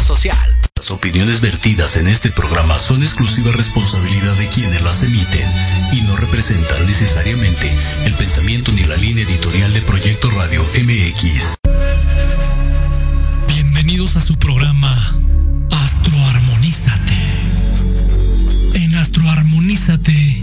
social. Las opiniones vertidas en este programa son exclusiva responsabilidad de quienes las emiten y no representan necesariamente el pensamiento ni la línea editorial de Proyecto Radio MX. Bienvenidos a su programa Astroarmonízate. En Astroarmonízate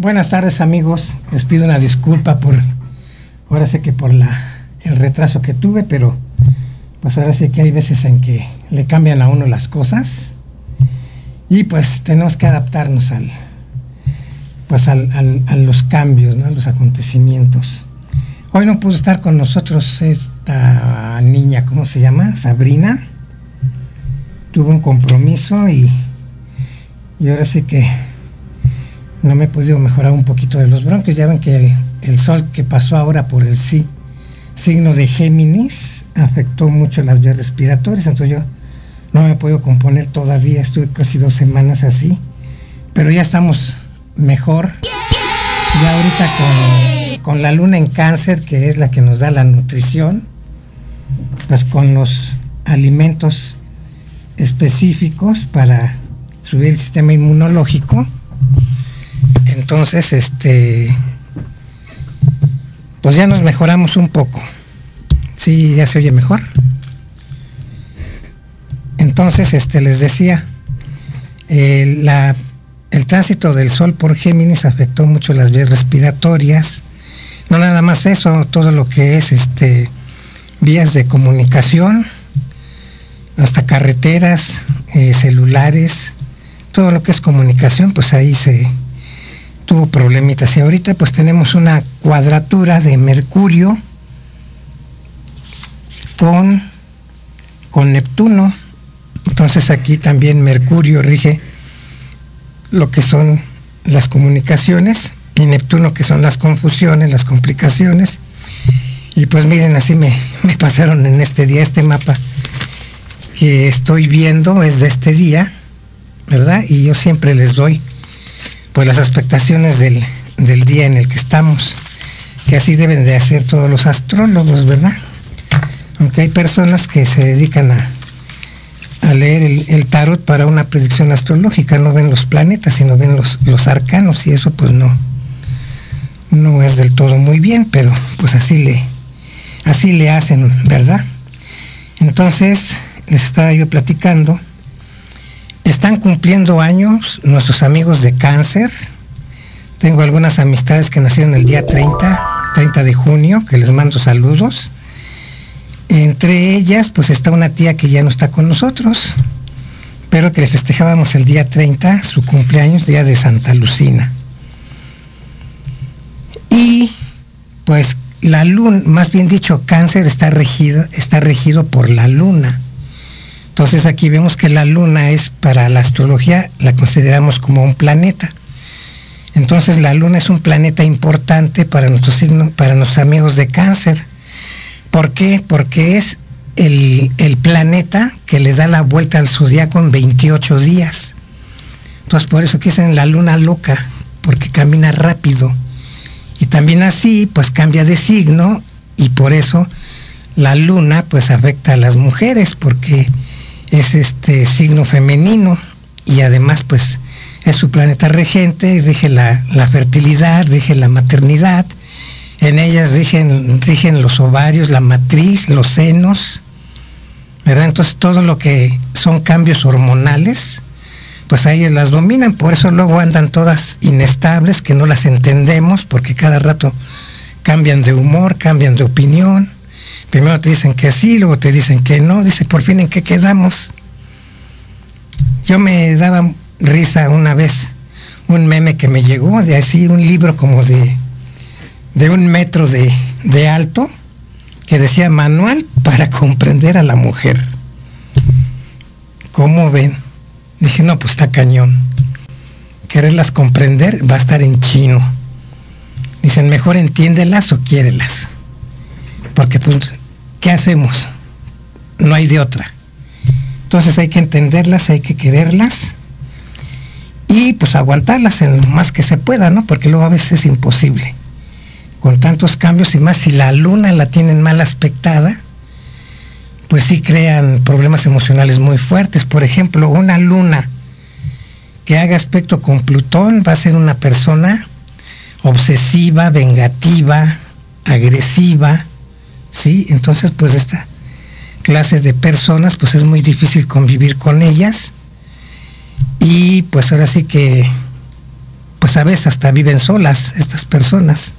Buenas tardes amigos, les pido una disculpa por, ahora sé que por la, el retraso que tuve, pero pues ahora sí que hay veces en que le cambian a uno las cosas y pues tenemos que adaptarnos al, pues al, al, a los cambios, ¿no? a los acontecimientos. Hoy no pudo estar con nosotros esta niña, ¿cómo se llama? Sabrina. Tuvo un compromiso y, y ahora sí que no me he podido mejorar un poquito de los bronquios. Ya ven que el, sol que pasó ahora por el signo de Géminis afectó mucho las vías respiratorias, entonces yo no me he podido componer todavía, estuve casi dos semanas así, pero ya estamos mejor. Ya ahorita con, con la luna en cáncer, que es la que nos da la nutrición, pues con los alimentos específicos para subir el sistema inmunológico, entonces, este, pues ya nos mejoramos un poco. Sí, ya se oye mejor. Entonces, este, les decía, eh, la, el tránsito del Sol por Géminis afectó mucho las vías respiratorias. No nada más eso, todo lo que es este, vías de comunicación, hasta carreteras, eh, celulares, todo lo que es comunicación, pues ahí se, tuvo problemitas. Y ahorita pues tenemos una cuadratura de Mercurio con, con Neptuno. Entonces aquí también Mercurio rige lo que son las comunicaciones y Neptuno que son las confusiones, las complicaciones. Y pues miren, así me, me pasaron en este día este mapa que estoy viendo es de este día, ¿verdad? Y yo siempre les doy pues las expectaciones del, del, día en el que estamos, que así deben de hacer todos los astrólogos, ¿verdad? Aunque hay personas que se dedican a, a leer el, tarot para una predicción astrológica, no ven los planetas, sino ven los, los arcanos, y eso pues no, no es del todo muy bien, pero pues así le, así le hacen, ¿verdad? Entonces, les estaba yo platicando están cumpliendo años nuestros amigos de cáncer. Tengo algunas amistades que nacieron el día 30, 30 de junio, que les mando saludos. Entre ellas, pues está una tía que ya no está con nosotros, pero que le festejábamos el día 30, su cumpleaños, día de Santa Lucina. Y pues la luna, más bien dicho, cáncer está regido, está regido por la luna. Entonces aquí vemos que la luna es para la astrología, la consideramos como un planeta. Entonces la luna es un planeta importante para nuestro signo, para nuestros amigos de cáncer. ¿Por qué? Porque es el, planeta que le da la vuelta al zodiaco en 28 días. Entonces por eso que dicen la luna loca, porque camina rápido. Y también así, pues cambia de signo y por eso la luna pues afecta a las mujeres, porque es este signo femenino y además pues es su planeta regente, rige la, la fertilidad, rige la maternidad, en ellas rigen, rigen los ovarios, la matriz, los senos, ¿verdad? Entonces todo lo que son cambios hormonales, pues a ellas las dominan, por eso luego andan todas inestables, que no las entendemos, porque cada rato cambian de humor, cambian de opinión, primero te dicen que sí, luego te dicen que no, dice, por fin en qué quedamos. Yo me daba risa una vez un meme que me llegó de así, un libro como de, de un metro de, de alto, que decía manual para comprender a la mujer. ¿Cómo ven? Dije, no, pues está cañón. Quererlas comprender va a estar en chino. Dicen, mejor entiéndelas o quiérelas. Porque pues, ¿qué hacemos? No hay de otra. Entonces hay que entenderlas, hay que quererlas y pues aguantarlas en lo más que se pueda, ¿no? Porque luego a veces es imposible. Con tantos cambios y más, si la luna la tienen mal aspectada, pues sí crean problemas emocionales muy fuertes. Por ejemplo, una luna que haga aspecto con Plutón va a ser una persona obsesiva, vengativa, agresiva, ¿sí? Entonces, pues esta clase de personas, pues es muy difícil convivir con ellas y pues ahora sí que, pues a veces hasta viven solas estas personas.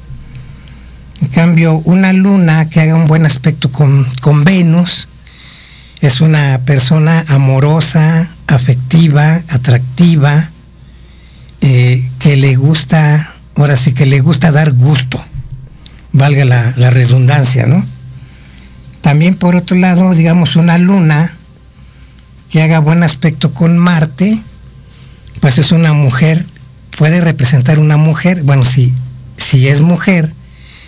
En cambio, una luna que haga un buen aspecto con, Venus es una persona amorosa, afectiva, atractiva, eh, que le gusta, ahora sí que le gusta dar gusto, valga la redundancia, ¿no? También por otro lado, digamos, una luna que haga buen aspecto con Marte, pues es una mujer, puede representar una mujer, bueno, si, si es mujer,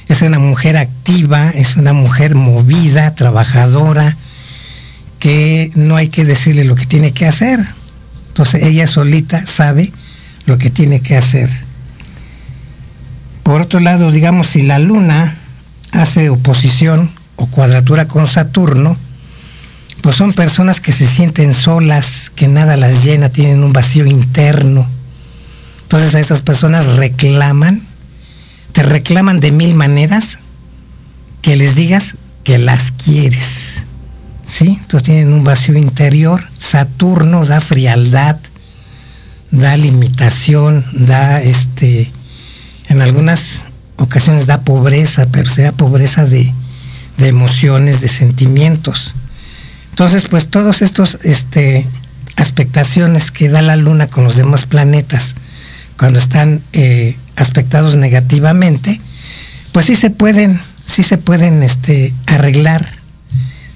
es una mujer activa, es una mujer movida, trabajadora, que no hay que decirle lo que tiene que hacer. Entonces ella solita sabe lo que tiene que hacer. Por otro lado, digamos, si la luna hace oposición o cuadratura con Saturno, pues son personas que se sienten solas, que nada las llena, tienen un vacío interno. Entonces a esas personas reclaman, te reclaman de mil maneras que les digas que las quieres. ¿Sí? Entonces tienen un vacío interior. Saturno da frialdad, da limitación, da este, en algunas ocasiones da pobreza, pero sea pobreza de, de emociones, de sentimientos. Entonces, pues todos estos este, aspectaciones que da la luna con los demás planetas cuando están eh, aspectados negativamente, pues sí se pueden, sí se pueden este, arreglar,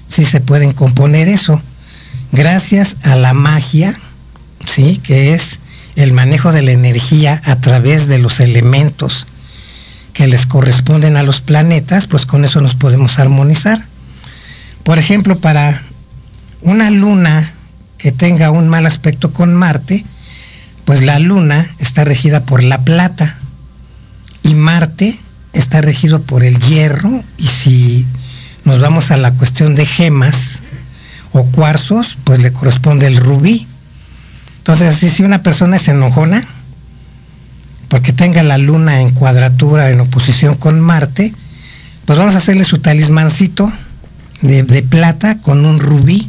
sí se pueden componer eso, gracias a la magia, sí, que es el manejo de la energía a través de los elementos que les corresponden a los planetas, pues con eso nos podemos armonizar. Por ejemplo, para una luna que tenga un mal aspecto con Marte, pues la luna está regida por la plata y Marte está regido por el hierro y si nos vamos a la cuestión de gemas o cuarzos, pues le corresponde el rubí. Entonces, si una persona es enojona, porque tenga la luna en cuadratura, en oposición con Marte, pues vamos a hacerle su talismancito de, de plata con un rubí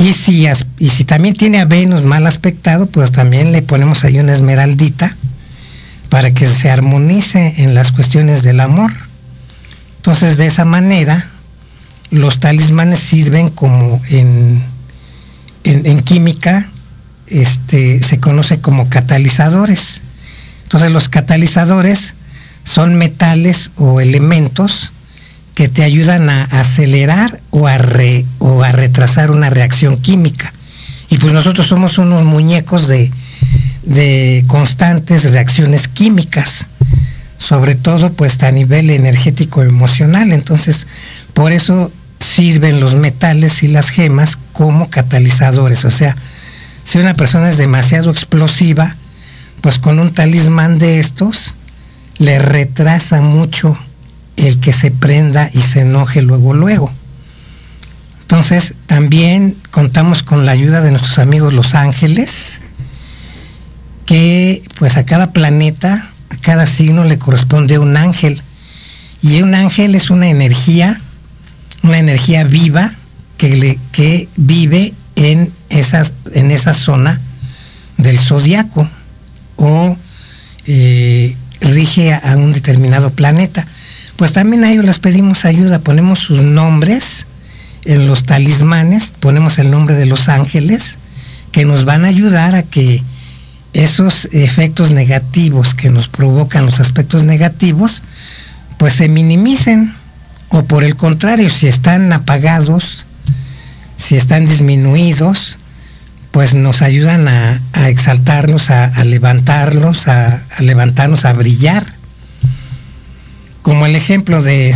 y si, y si también tiene a Venus mal aspectado, pues también le ponemos ahí una esmeraldita para que se armonice en las cuestiones del amor. Entonces, de esa manera, los talismanes sirven como en, en, química, este, se conoce como catalizadores. Entonces, los catalizadores son metales o elementos que te ayudan a acelerar o a, o a retrasar una reacción química. Y pues nosotros somos unos muñecos de, de constantes reacciones químicas, sobre todo pues a nivel energético emocional. Entonces, por eso sirven los metales y las gemas como catalizadores. O sea, si una persona es demasiado explosiva, pues con un talismán de estos le retrasa mucho el que se prenda y se enoje luego, luego. Entonces, también contamos con la ayuda de nuestros amigos los ángeles, que pues a cada planeta, a cada signo le corresponde un ángel. Y un ángel es una energía, una energía viva que, le, que vive en, esas, en esa zona del zodiaco o eh, rige a un determinado planeta. Pues también a ellos les pedimos ayuda, ponemos sus nombres en los talismanes, ponemos el nombre de los ángeles, que nos van a ayudar a que esos efectos negativos que nos provocan los aspectos negativos, pues se minimicen. O por el contrario, si están apagados, si están disminuidos, pues nos ayudan a, exaltarnos, a, levantarlos, a, levantarnos, a brillar. Como el ejemplo de,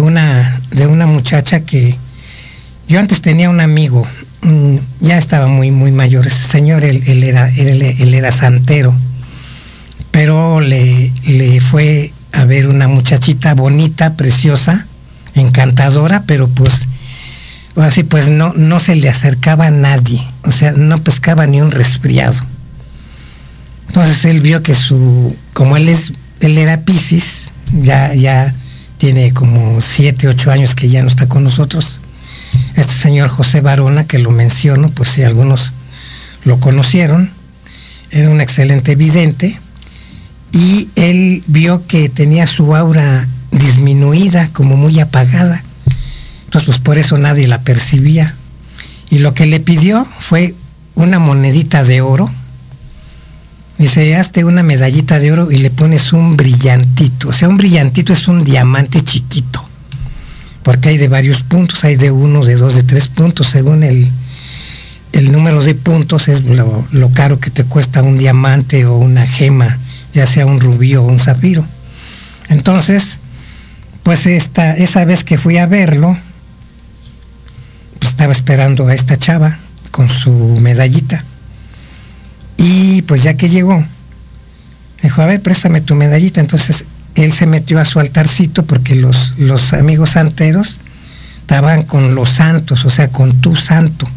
una, de una muchacha que yo antes tenía un amigo, mm, ya estaba muy, muy mayor, ese señor, él, era, él, era santero, pero le, le fue a ver una muchachita bonita, preciosa, encantadora, pero pues así pues no, no se le acercaba a nadie, o sea, no pescaba ni un resfriado. Entonces él vio que su, como él es, él era Piscis, ya, ya tiene como siete, ocho años que ya no está con nosotros. Este señor José Barona, que lo menciono, pues si algunos lo conocieron, era un excelente vidente y él vio que tenía su aura disminuida, como muy apagada. Entonces, pues por eso nadie la percibía. Y lo que le pidió fue una monedita de oro. Dice, hazte una medallita de oro y le pones un brillantito. O sea, un brillantito es un diamante chiquito. Porque hay de varios puntos, hay de uno, de dos, de tres puntos, según el, el número de puntos es lo, lo caro que te cuesta un diamante o una gema ya sea un rubí o un zafiro. Entonces, pues esta, esa vez que fui a verlo, pues estaba esperando a esta chava con su medallita. Y pues ya que llegó, dijo, a ver, préstame tu medallita. Entonces él se metió a su altarcito porque los, los amigos santeros estaban con los santos, o sea, con tu santo,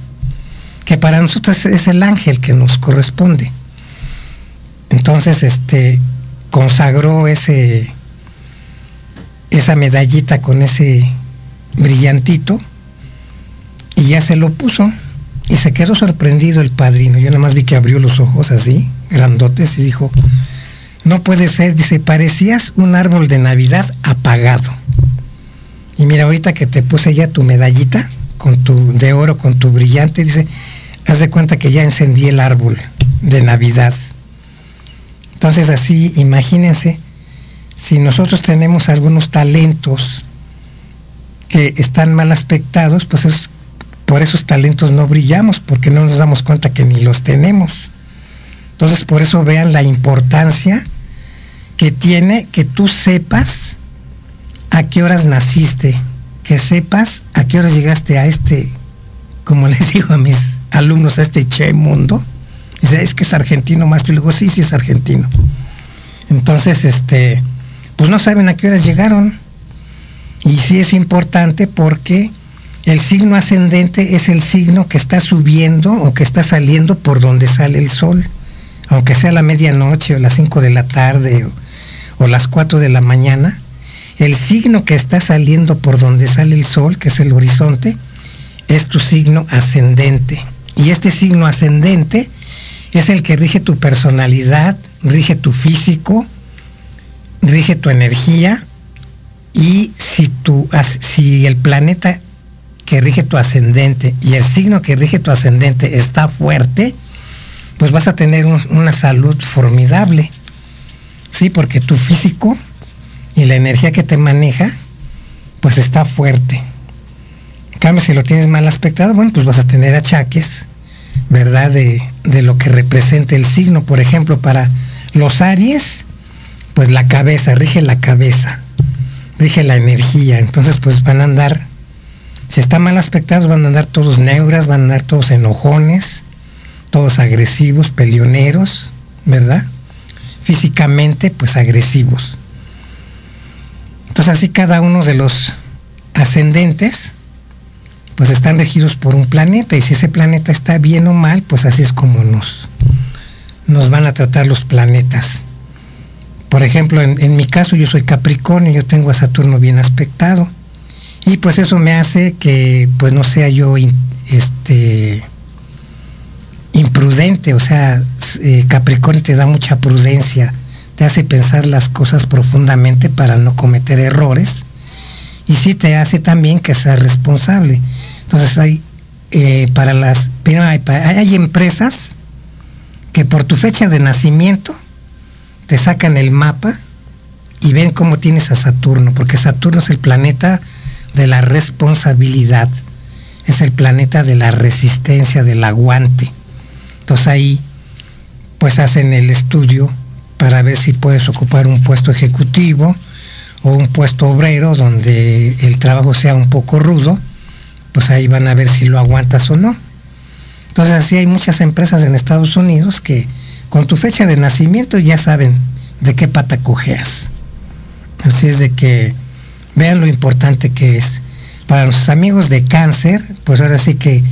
que para nosotros es el ángel que nos corresponde. Entonces, este, consagró ese, esa medallita con ese brillantito y ya se lo puso y se quedó sorprendido el padrino. Yo nada más vi que abrió los ojos así, grandotes, y dijo, no puede ser, dice, parecías un árbol de Navidad apagado. Y mira, ahorita que te puse ya tu medallita con tu de oro, con tu brillante, dice, haz de cuenta que ya encendí el árbol de Navidad. Entonces así, imagínense, si nosotros tenemos algunos talentos que están mal aspectados, pues por esos talentos no brillamos, porque no nos damos cuenta que ni los tenemos. Entonces por eso vean la importancia que tiene que tú sepas a qué horas naciste, que sepas a qué horas llegaste a este, como les digo a mis alumnos, a este che mundo, Dice, es que es argentino, maestro. Y le digo, sí, sí es argentino. Entonces, este, pues no saben a qué horas llegaron. Y sí es importante porque el signo ascendente es el signo que está subiendo o que está saliendo por donde sale el sol. Aunque sea la medianoche o las 5 de la tarde o, las 4 de la mañana, el signo que está saliendo por donde sale el sol, que es el horizonte, es tu signo ascendente. Y este signo ascendente es el que rige tu personalidad, rige tu físico, rige tu energía y si, tu, si el planeta que rige tu ascendente y el signo que rige tu ascendente está fuerte, pues vas a tener una salud formidable. Sí, porque tu físico y la energía que te maneja, pues está fuerte. En cambio, si lo tienes mal aspectado, bueno, pues vas a tener achaques, ¿verdad? De, de lo que representa el signo. Por ejemplo, para los Aries, pues la cabeza, rige la cabeza, rige la energía. Entonces, pues van a andar, si están mal aspectados, van a andar todos neuras, van a andar todos enojones, todos agresivos, peleoneros, ¿verdad? Físicamente, pues agresivos. Entonces, así cada uno de los ascendentes pues están regidos por un planeta y si ese planeta está bien o mal, pues así es como nos, nos van a tratar los planetas. Por ejemplo, en, mi caso yo soy Capricornio, yo tengo a Saturno bien aspectado y pues eso me hace que pues no sea yo este imprudente, o sea, eh, Capricornio te da mucha prudencia, te hace pensar las cosas profundamente para no cometer errores y sí te hace también que seas responsable. Entonces hay eh, para las hay, empresas que por tu fecha de nacimiento te sacan el mapa y ven cómo tienes a Saturno, porque Saturno es el planeta de la responsabilidad, es el planeta de la resistencia, del aguante. Entonces ahí pues hacen el estudio para ver si puedes ocupar un puesto ejecutivo o un puesto obrero donde el trabajo sea un poco rudo, pues ahí van a ver si lo aguantas o no. Entonces así hay muchas empresas en Estados Unidos que con tu fecha de nacimiento ya saben de qué pata cojeas. Así es de que vean lo importante que es. Para nuestros amigos de cáncer, pues ahora sí que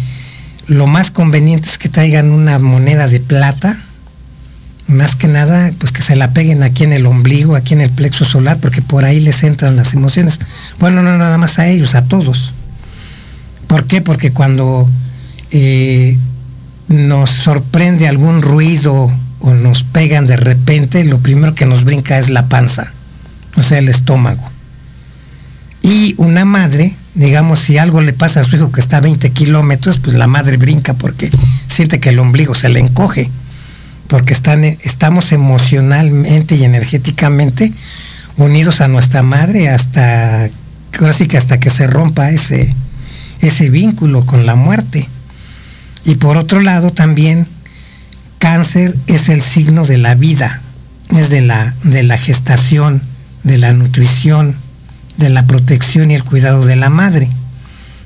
lo más conveniente es que traigan una moneda de plata, más que nada, pues que se la peguen aquí en el ombligo, aquí en el plexo solar, porque por ahí les entran las emociones. Bueno, no nada más a ellos, a todos. ¿Por qué? Porque cuando eh, nos sorprende algún ruido o nos pegan de repente, lo primero que nos brinca es la panza o sea, el estómago. Y una madre, digamos, si algo le pasa a su hijo que está a 20 kilómetros, pues la madre brinca porque siente que el ombligo se le encoge, porque están, estamos emocionalmente y energéticamente unidos a nuestra madre hasta, casi que hasta que se rompa ese, ese vínculo con la muerte. Y por otro lado también, cáncer es el signo de la vida, es de la, de la gestación, de la nutrición, de la protección y el cuidado de la madre.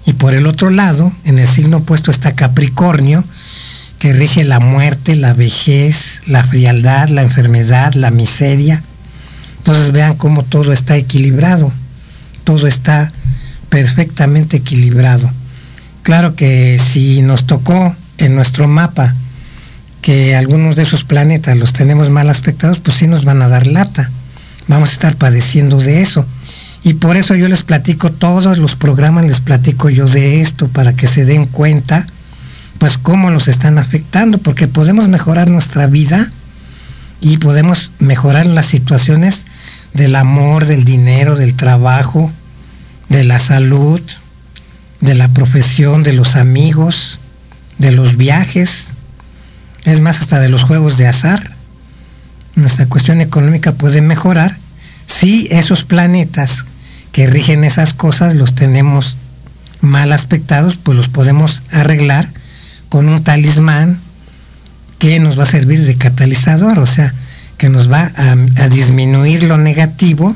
Y por el otro lado, en el signo opuesto está Capricornio, que rige la muerte, la vejez, la frialdad, la enfermedad, la miseria. Entonces vean cómo todo está equilibrado, todo está perfectamente equilibrado. Claro que si nos tocó en nuestro mapa que algunos de esos planetas los tenemos mal aspectados, pues sí nos van a dar lata vamos a estar padeciendo de eso. Y por eso yo les platico, todos los programas les platico yo de esto, para que se den cuenta, pues cómo nos están afectando, porque podemos mejorar nuestra vida y podemos mejorar las situaciones del amor, del dinero, del trabajo, de la salud, de la profesión, de los amigos, de los viajes, es más, hasta de los juegos de azar. Nuestra cuestión económica puede mejorar si esos planetas que rigen esas cosas los tenemos mal aspectados, pues los podemos arreglar con un talismán que nos va a servir de catalizador, o sea, que nos va a, disminuir lo negativo,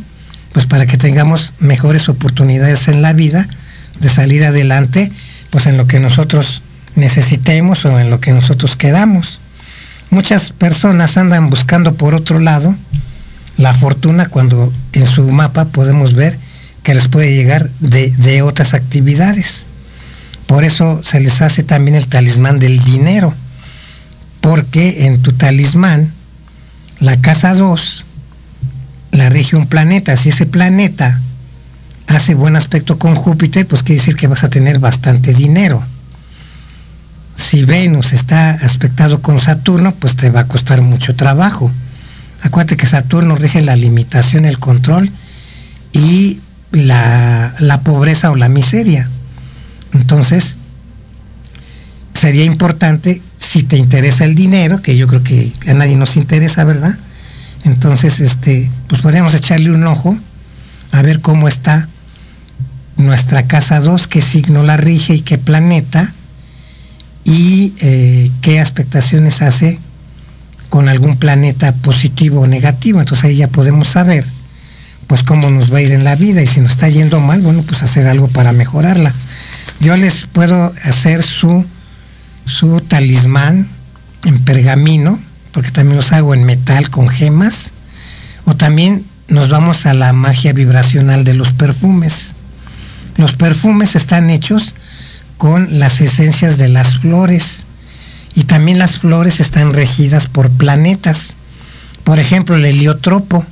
pues para que tengamos mejores oportunidades en la vida de salir adelante, pues en lo que nosotros necesitemos o en lo que nosotros quedamos. Muchas personas andan buscando por otro lado la fortuna cuando en su mapa podemos ver que les puede llegar de, otras actividades. Por eso se les hace también el talismán del dinero, porque en tu talismán, la casa 2 la rige un planeta. Si ese planeta hace buen aspecto con Júpiter, pues quiere decir que vas a tener bastante dinero si Venus está aspectado con Saturno, pues te va a costar mucho trabajo. Acuérdate que Saturno rige la limitación, el control y la, la pobreza o la miseria. Entonces, sería importante, si te interesa el dinero, que yo creo que a nadie nos interesa, ¿verdad? Entonces, este, pues podríamos echarle un ojo a ver cómo está nuestra casa 2, qué signo la rige y qué planeta y eh, qué expectaciones hace con algún planeta positivo o negativo. Entonces ahí ya podemos saber pues cómo nos va a ir en la vida y si nos está yendo mal, bueno, pues hacer algo para mejorarla. Yo les puedo hacer su, su talismán en pergamino, porque también los hago en metal con gemas, o también nos vamos a la magia vibracional de los perfumes. Los perfumes están hechos con las esencias de las flores. Y también las flores están regidas por planetas. Por ejemplo, el heliotropo.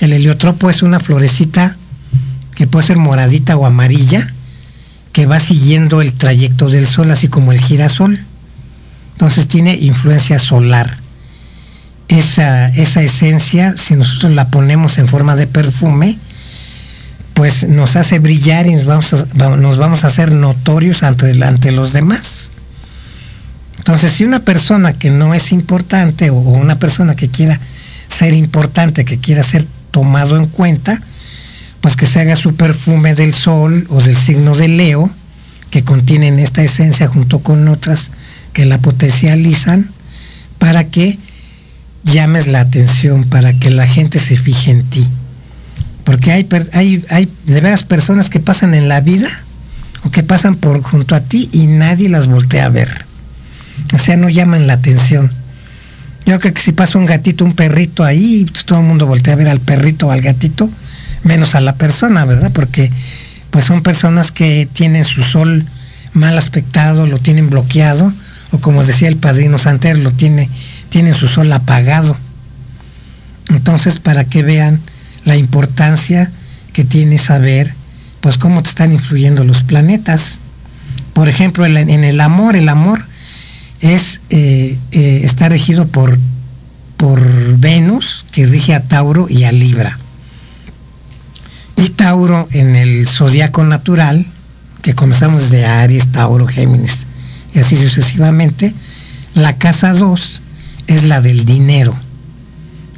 El heliotropo es una florecita que puede ser moradita o amarilla, que va siguiendo el trayecto del sol, así como el girasol. Entonces tiene influencia solar. Esa, esa esencia, si nosotros la ponemos en forma de perfume, pues nos hace brillar y nos vamos a, nos vamos a hacer notorios ante, ante los demás. Entonces, si una persona que no es importante o una persona que quiera ser importante, que quiera ser tomado en cuenta, pues que se haga su perfume del sol o del signo de Leo, que contienen esta esencia junto con otras que la potencializan, para que llames la atención, para que la gente se fije en ti. Porque hay, hay, hay de veras personas que pasan en la vida o que pasan por junto a ti y nadie las voltea a ver. O sea, no llaman la atención. Yo creo que si pasa un gatito, un perrito ahí, pues todo el mundo voltea a ver al perrito o al gatito, menos a la persona, ¿verdad? Porque pues son personas que tienen su sol mal aspectado, lo tienen bloqueado, o como decía el padrino Santer, lo tiene, tienen su sol apagado. Entonces, para que vean la importancia que tiene saber, pues cómo te están influyendo los planetas. Por ejemplo, en el amor, el amor es, eh, eh, está regido por, por Venus, que rige a Tauro y a Libra. Y Tauro en el zodiaco natural, que comenzamos desde Aries, Tauro, Géminis, y así sucesivamente, la casa 2 es la del dinero,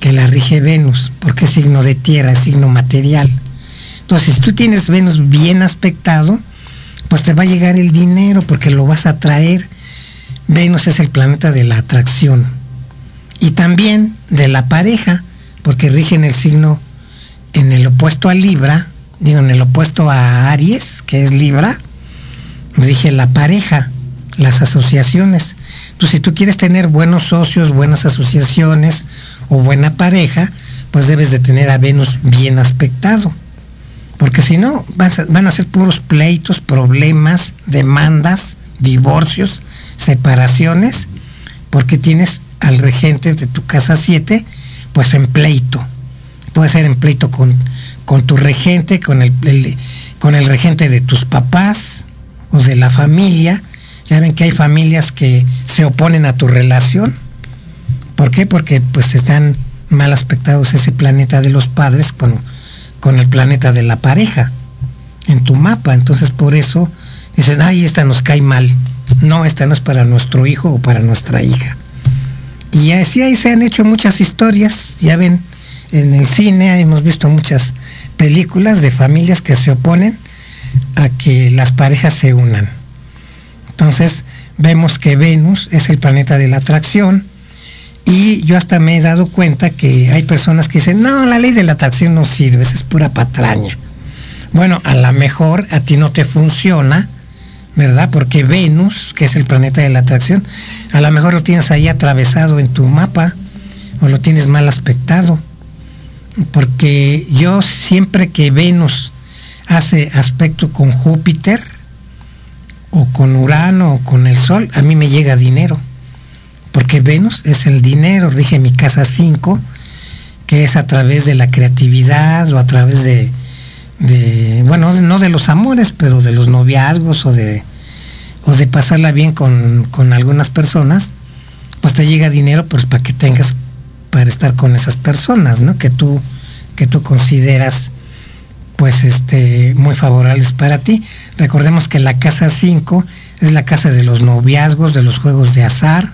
que la rige Venus, porque es signo de tierra, es signo material. Entonces, si tú tienes Venus bien aspectado, pues te va a llegar el dinero porque lo vas a traer Venus es el planeta de la atracción y también de la pareja, porque rige en el signo, en el opuesto a Libra, digo, en el opuesto a Aries, que es Libra, rige la pareja, las asociaciones. Entonces, si tú quieres tener buenos socios, buenas asociaciones o buena pareja, pues debes de tener a Venus bien aspectado. Porque si no, van a ser puros pleitos, problemas, demandas, divorcios, separaciones, porque tienes al regente de tu casa 7, pues en pleito. Puede ser en pleito con, con tu regente, con el, con el regente de tus papás o de la familia. Ya ven que hay familias que se oponen a tu relación. ¿Por qué? Porque pues están mal aspectados ese planeta de los padres con, con el planeta de la pareja en tu mapa. Entonces por eso dicen, ay, esta nos cae mal no, esta no es para nuestro hijo o para nuestra hija. Y así ahí se han hecho muchas historias, ya ven, en el cine hemos visto muchas películas de familias que se oponen a que las parejas se unan. Entonces vemos que Venus es el planeta de la atracción y yo hasta me he dado cuenta que hay personas que dicen, no, la ley de la atracción no sirve, es pura patraña. Bueno, a lo mejor a ti no te funciona, ¿verdad? Porque Venus, que es el planeta de la atracción, a lo mejor lo tienes ahí atravesado en tu mapa o lo tienes mal aspectado. Porque yo siempre que Venus hace aspecto con Júpiter o con Urano o con el Sol, a mí me llega dinero. Porque Venus es el dinero, rige mi casa 5, que es a través de la creatividad o a través de, de, bueno, no de los amores, pero de los noviazgos o de, o de pasarla bien con, algunas personas, pues te llega dinero pues para que tengas para estar con esas personas, ¿no? Que tú, que tú consideras pues este muy favorables para ti. Recordemos que la casa 5 es la casa de los noviazgos, de los juegos de azar,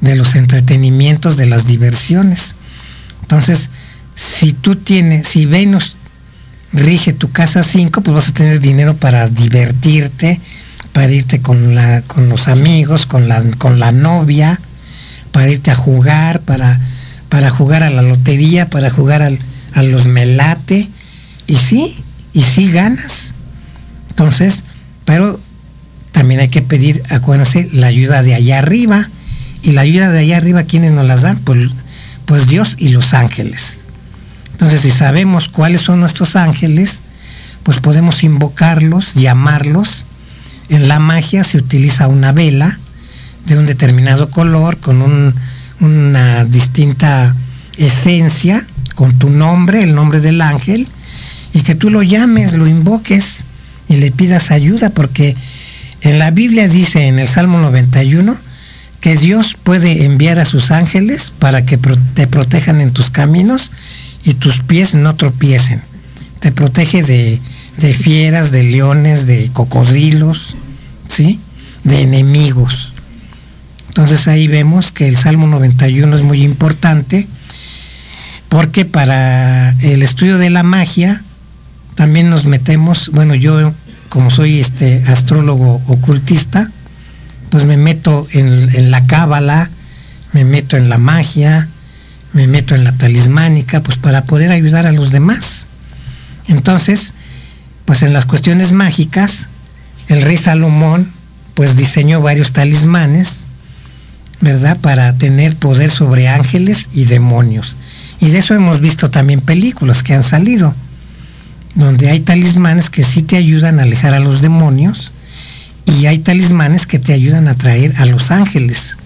de los entretenimientos, de las diversiones. Entonces, si tú tienes, si Venus rige tu casa 5, pues vas a tener dinero para divertirte, para irte con, la, con los amigos, con la, con la novia, para irte a jugar, para, para jugar a la lotería, para jugar a los melate. Y sí, y sí ganas. Entonces, pero también hay que pedir, acuérdense, la ayuda de allá arriba. Y la ayuda de allá arriba, ¿quiénes nos las dan? Pues, pues Dios y los ángeles. Entonces, si sabemos cuáles son nuestros ángeles, pues podemos invocarlos, llamarlos. En la magia se utiliza una vela de un determinado color, con una distinta esencia, con tu nombre, el nombre del ángel, y que tú lo llames, lo invoques y le pidas ayuda, porque en la Biblia dice en el Salmo 91 que Dios puede enviar a sus ángeles para que te protejan en tus caminos y tus pies no tropiecen. Te protege de, fieras, de leones, de cocodrilos, ¿sí? De enemigos. Entonces ahí vemos que el Salmo 91 es muy importante porque para el estudio de la magia también nos metemos, bueno, yo como soy este astrólogo ocultista, pues me meto en, la cábala, me meto en la magia, me meto en la talismánica, pues para poder ayudar a los demás. Entonces, pues en las cuestiones mágicas, el rey Salomón pues diseñó varios talismanes, ¿verdad? Para tener poder sobre ángeles y demonios. Y de eso hemos visto también películas que han salido, donde hay talismanes que sí te ayudan a alejar a los demonios y hay talismanes que te ayudan a atraer a los ángeles.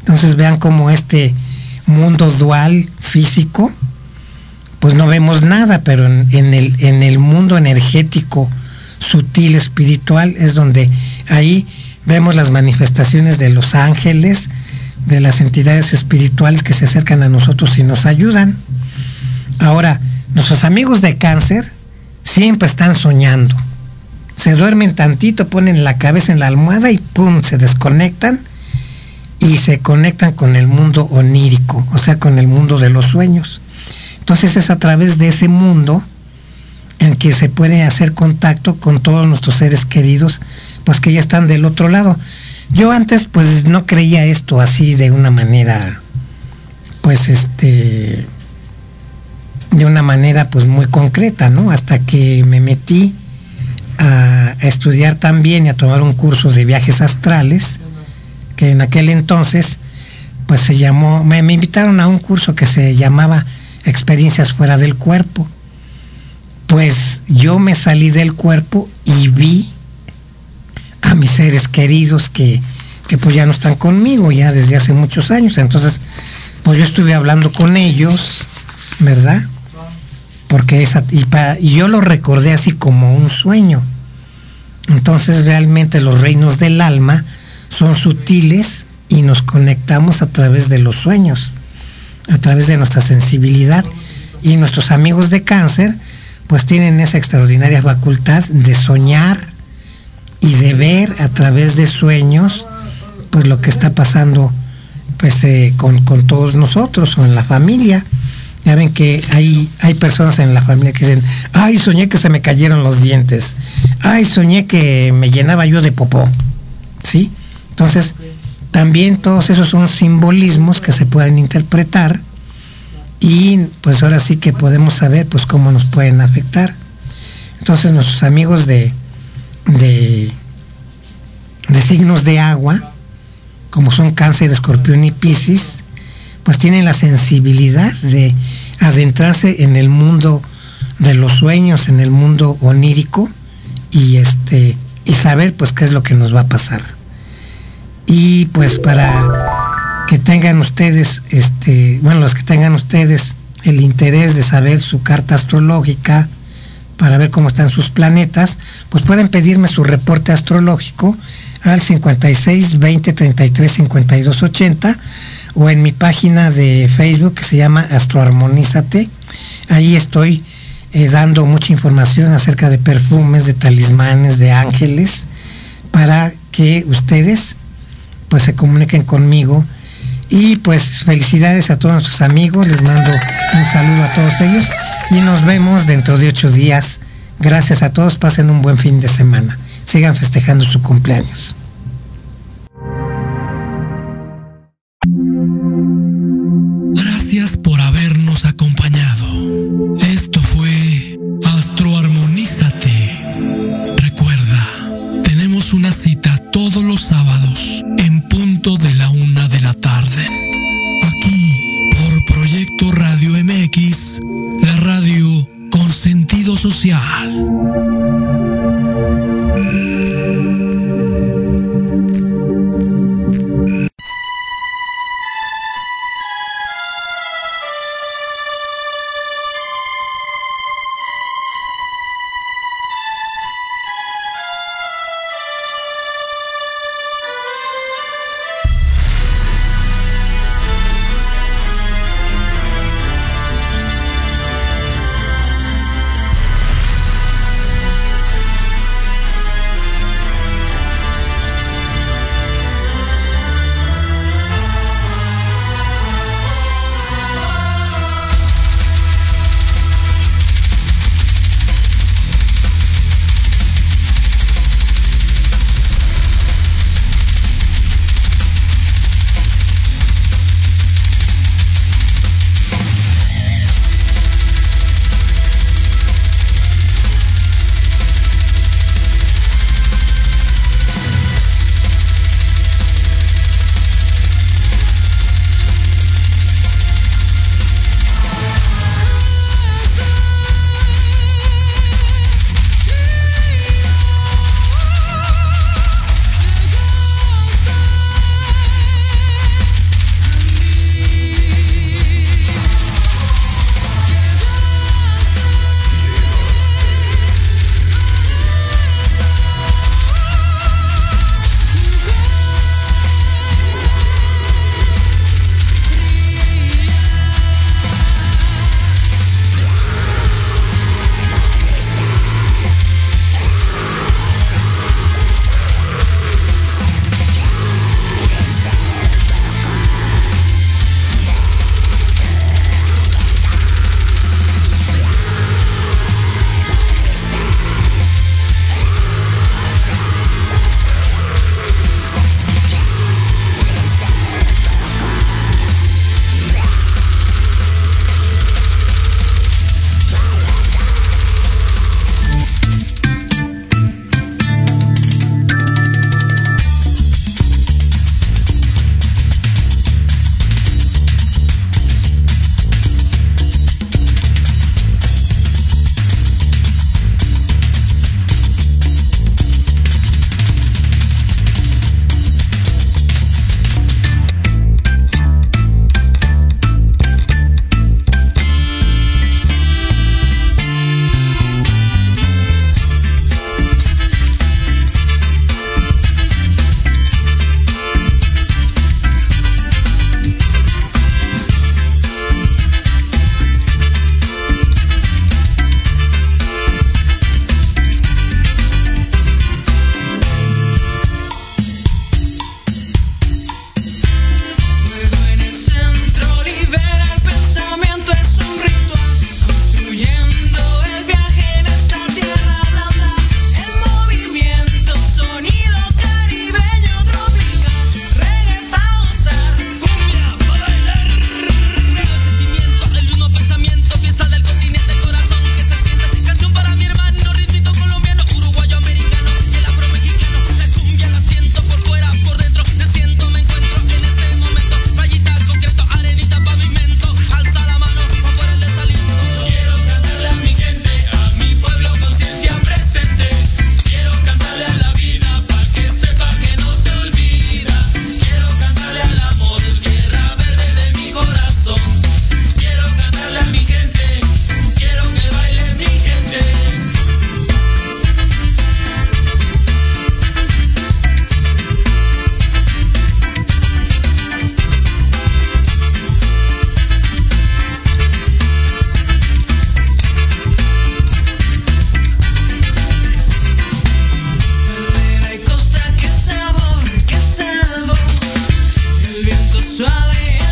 Entonces vean cómo este mundo dual físico, pues no vemos nada, pero en, el, en el mundo energético sutil, espiritual, es donde ahí vemos las manifestaciones de los ángeles, de las entidades espirituales que se acercan a nosotros y nos ayudan. Ahora, nuestros amigos de cáncer siempre están soñando. Se duermen tantito, ponen la cabeza en la almohada y ¡pum! se desconectan y se conectan con el mundo onírico, o sea, con el mundo de los sueños. Entonces es a través de ese mundo en que se puede hacer contacto con todos nuestros seres queridos, pues que ya están del otro lado. Yo antes pues no creía esto así de una manera, pues este, de una manera pues muy concreta, ¿no? Hasta que me metí a, estudiar también y a tomar un curso de viajes astrales, que en aquel entonces pues se llamó, me, invitaron a un curso que se llamaba Experiencias fuera del cuerpo. Pues yo me salí del cuerpo y vi a mis seres queridos que, pues ya no están conmigo ya desde hace muchos años. Entonces, pues yo estuve hablando con ellos, ¿verdad? Porque esa, y, y yo lo recordé así como un sueño. Entonces realmente los reinos del alma son sutiles y nos conectamos a través de los sueños, a través de nuestra sensibilidad. Y nuestros amigos de cáncer pues tienen esa extraordinaria facultad de soñar y de ver a través de sueños pues lo que está pasando pues eh, con, todos nosotros o en la familia. Ya ven que hay, hay personas en la familia que dicen, ay, soñé que se me cayeron los dientes, ay, soñé que me llenaba yo de popó. ¿Sí? Entonces, también todos esos son simbolismos que se pueden interpretar y pues ahora sí que podemos saber pues cómo nos pueden afectar. Entonces nuestros amigos de, de, signos de agua, como son cáncer, escorpión y piscis, pues tienen la sensibilidad de adentrarse en el mundo de los sueños, en el mundo onírico y este y saber pues qué es lo que nos va a pasar. Y pues para que tengan ustedes este, bueno, los que tengan ustedes el interés de saber su carta astrológica, para ver cómo están sus planetas, pues pueden pedirme su reporte astrológico al 56 20 33 52 80 o en mi página de Facebook que se llama Astroarmonízate. Ahí estoy eh, dando mucha información acerca de perfumes, de talismanes, de ángeles, para que ustedes pues se comuniquen conmigo. Y pues felicidades a todos nuestros amigos, les mando un saludo a todos ellos y nos vemos dentro de ocho días. Gracias a todos, pasen un buen fin de semana. Sigan festejando su cumpleaños. cita todos los sábados en punto de la una de la tarde. Aquí, por Proyecto Radio MX, la radio con sentido social.